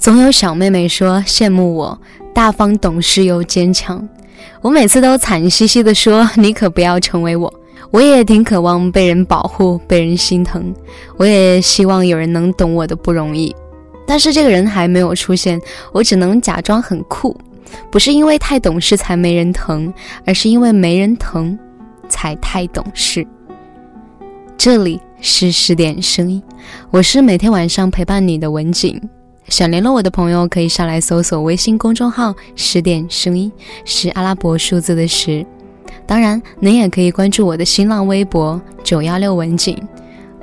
总有小妹妹说羡慕我大方懂事又坚强，我每次都惨兮兮地说你可不要成为我。我也挺渴望被人保护，被人心疼，我也希望有人能懂我的不容易，但是这个人还没有出现，我只能假装很酷。不是因为太懂事才没人疼，而是因为没人疼，才太懂事。这里是十点声音，我是每天晚上陪伴你的文景。想联络我的朋友，可以上来搜索微信公众号“十点声音”，是阿拉伯数字的十。当然，您也可以关注我的新浪微博“九幺六文景”，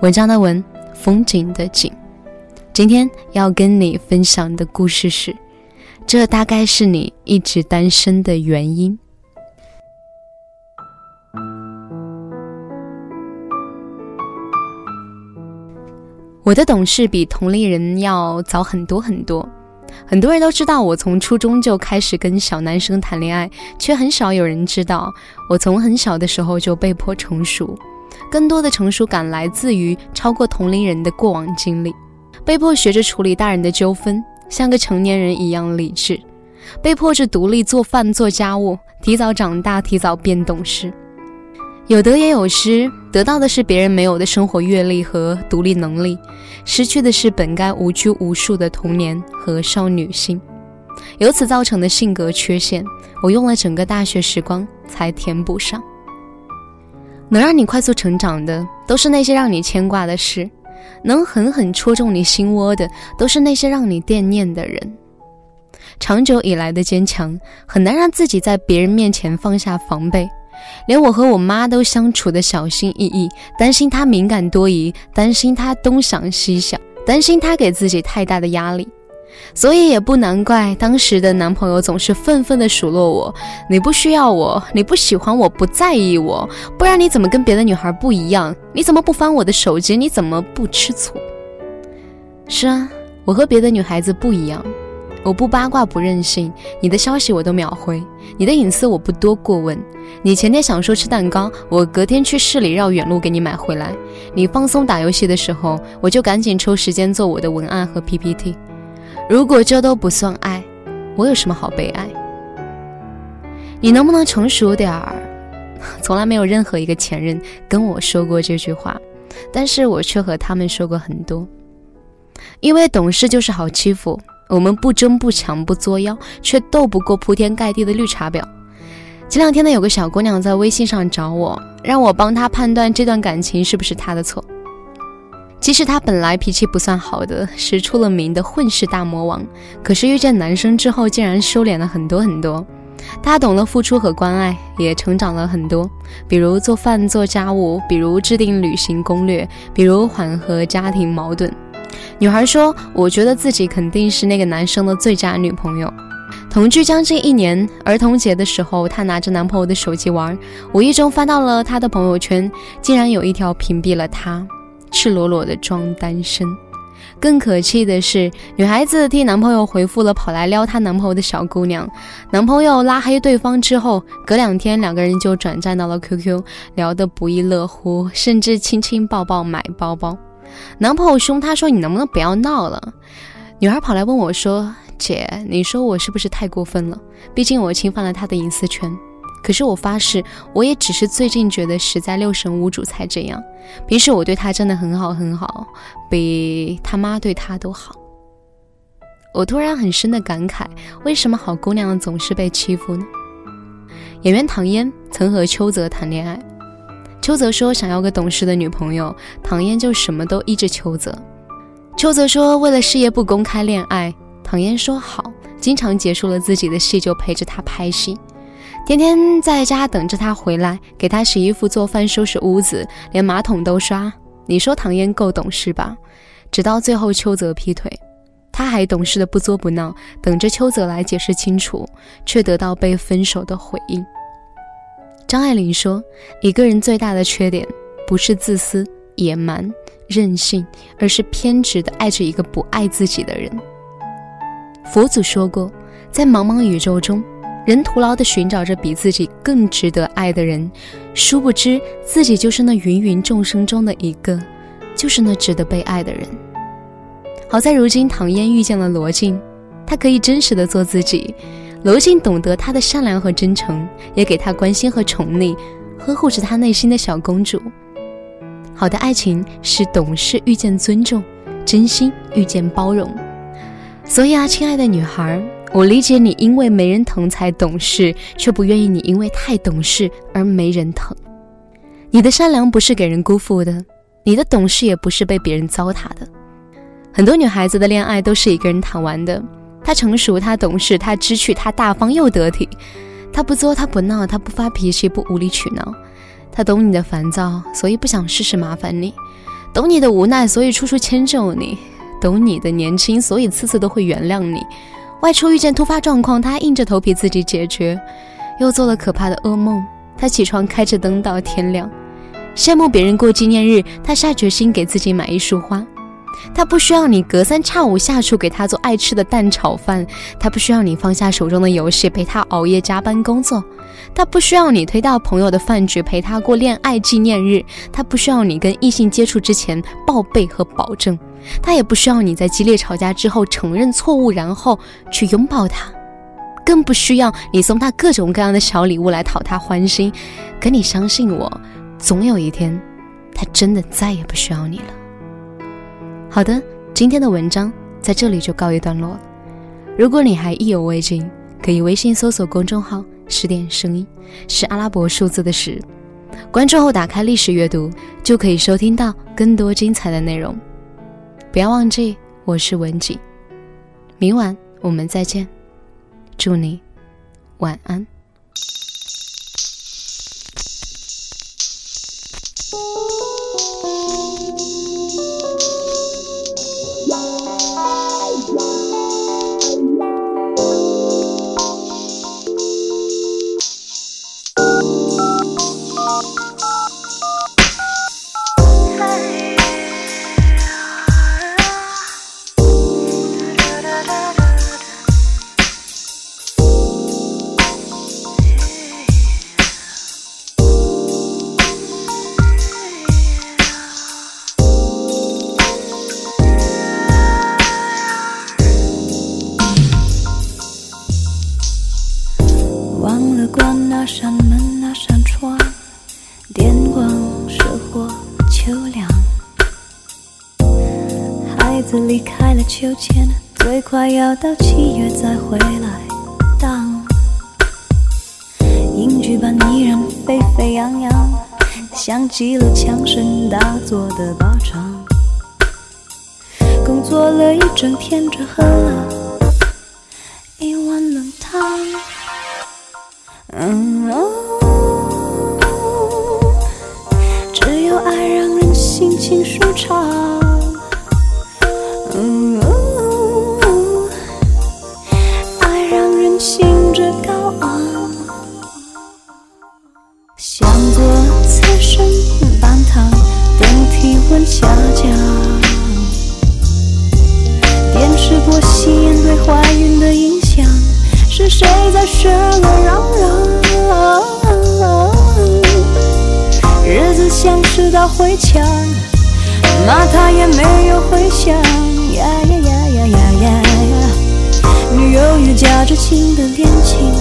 文章的文，风景的景。今天要跟你分享的故事是，这大概是你一直单身的原因。我的懂事比同龄人要早很多很多，很多人都知道我从初中就开始跟小男生谈恋爱，却很少有人知道我从很小的时候就被迫成熟。更多的成熟感来自于超过同龄人的过往经历，被迫学着处理大人的纠纷，像个成年人一样理智，被迫着独立做饭做家务，提早长大，提早变懂事。有得也有失，得到的是别人没有的生活阅历和独立能力，失去的是本该无拘无束的童年和少女心。由此造成的性格缺陷，我用了整个大学时光才填补上。能让你快速成长的，都是那些让你牵挂的事；能狠狠戳中你心窝的，都是那些让你惦念的人。长久以来的坚强，很难让自己在别人面前放下防备。连我和我妈都相处的小心翼翼，担心她敏感多疑，担心她东想西想，担心她给自己太大的压力，所以也不难怪当时的男朋友总是愤愤地数落我：“你不需要我，你不喜欢我，不在意我，不然你怎么跟别的女孩不一样？你怎么不翻我的手机？你怎么不吃醋？”是啊，我和别的女孩子不一样。我不八卦不任性，你的消息我都秒回，你的隐私我不多过问。你前天想说吃蛋糕，我隔天去市里绕远路给你买回来。你放松打游戏的时候，我就赶紧抽时间做我的文案和 PPT。如果这都不算爱，我有什么好被爱？你能不能成熟点儿？从来没有任何一个前任跟我说过这句话，但是我却和他们说过很多。因为懂事就是好欺负。我们不争不抢不作妖，却斗不过铺天盖地的绿茶婊。前两天呢，有个小姑娘在微信上找我，让我帮她判断这段感情是不是她的错。其实她本来脾气不算好的，是出了名的混世大魔王。可是遇见男生之后，竟然收敛了很多很多。她懂了付出和关爱，也成长了很多。比如做饭做家务，比如制定旅行攻略，比如缓和家庭矛盾。女孩说：“我觉得自己肯定是那个男生的最佳女朋友。同居将近一年，儿童节的时候，她拿着男朋友的手机玩，无意中翻到了他的朋友圈，竟然有一条屏蔽了他，赤裸裸的装单身。更可气的是，女孩子替男朋友回复了跑来撩她男朋友的小姑娘，男朋友拉黑对方之后，隔两天两个人就转战到了 QQ，聊得不亦乐乎，甚至亲亲抱抱买包包。”男朋友凶她说：“你能不能不要闹了？”女孩跑来问我说：“姐，你说我是不是太过分了？毕竟我侵犯了他的隐私权。可是我发誓，我也只是最近觉得实在六神无主才这样。平时我对他真的很好很好，比他妈对他都好。”我突然很深的感慨：为什么好姑娘总是被欺负呢？演员唐嫣曾和邱泽谈恋爱。邱泽说想要个懂事的女朋友，唐嫣就什么都依着邱泽。邱泽说为了事业不公开恋爱，唐嫣说好，经常结束了自己的戏就陪着他拍戏，天天在家等着他回来，给他洗衣服、做饭、收拾屋子，连马桶都刷。你说唐嫣够懂事吧？直到最后邱泽劈腿，他还懂事的不作不闹，等着邱泽来解释清楚，却得到被分手的回应。张爱玲说：“一个人最大的缺点，不是自私、野蛮、任性，而是偏执的爱着一个不爱自己的人。”佛祖说过，在茫茫宇宙中，人徒劳地寻找着比自己更值得爱的人，殊不知自己就是那芸芸众生中的一个，就是那值得被爱的人。好在如今唐嫣遇见了罗晋，她可以真实的做自己。娄静懂得他的善良和真诚，也给他关心和宠溺，呵护着他内心的小公主。好的爱情是懂事遇见尊重，真心遇见包容。所以啊，亲爱的女孩，我理解你因为没人疼才懂事，却不愿意你因为太懂事而没人疼。你的善良不是给人辜负的，你的懂事也不是被别人糟蹋的。很多女孩子的恋爱都是一个人谈完的。他成熟，他懂事，他知趣，他大方又得体。他不作，他不闹，他不发脾气，不无理取闹。他懂你的烦躁，所以不想事事麻烦你；懂你的无奈，所以处处迁就你。懂你的年轻，所以次次都会原谅你。外出遇见突发状况，他硬着头皮自己解决。又做了可怕的噩梦，他起床开着灯到天亮。羡慕别人过纪念日，他下决心给自己买一束花。他不需要你隔三差五下厨给他做爱吃的蛋炒饭，他不需要你放下手中的游戏陪他熬夜加班工作，他不需要你推到朋友的饭局陪他过恋爱纪念日，他不需要你跟异性接触之前报备和保证。他也不需要你在激烈吵架之后承认错误，然后去拥抱他，更不需要你送他各种各样的小礼物来讨他欢心。可你相信我，总有一天，他真的再也不需要你了。好的，今天的文章在这里就告一段落了。如果你还意犹未尽，可以微信搜索公众号“十点声音”，是阿拉伯数字的十。关注后打开历史阅读，就可以收听到更多精彩的内容。不要忘记，我是文景。明晚我们再见，祝你晚安。那扇门，那扇窗，电光射火秋凉。孩子离开了秋千，最快要到七月再回来。当影剧般依然沸沸扬扬，像极了枪声大作的靶场。工作了一整天，只喝了情舒畅。嗯哦，爱让人兴致高昂，像座此生半糖，等体温下降。电视播吸烟对怀孕的影响，是谁在热闹嚷嚷？日子像是道灰墙，骂他也没有回响。呀呀呀呀呀呀！女友也夹着情的恋情，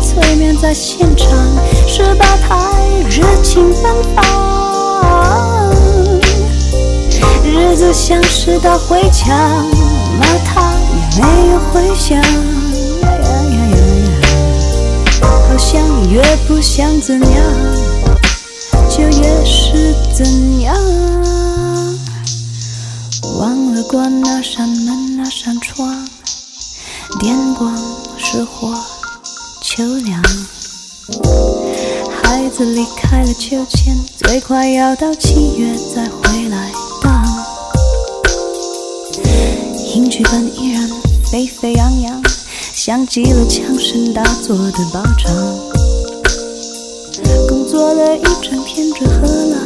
催眠在现场，十八台热情奔放，日子像是道回墙，骂他也没有回响，呀呀呀呀呀，好像越不想怎样，就越是怎样。忘了关那扇门，那扇窗，电光石火，秋凉。孩子离开了秋千，最快要到七月再回来荡。影剧本依然沸沸扬扬，像极了枪声大作的靶场。工作了一整天，只喝了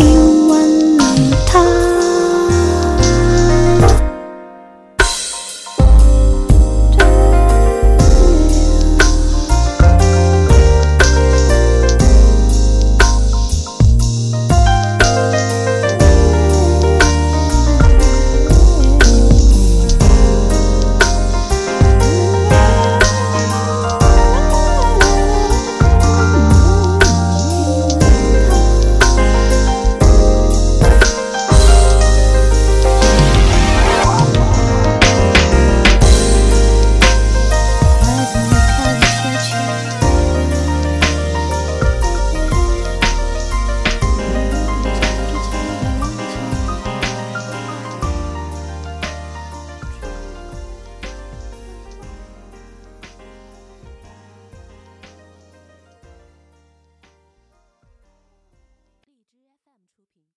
一碗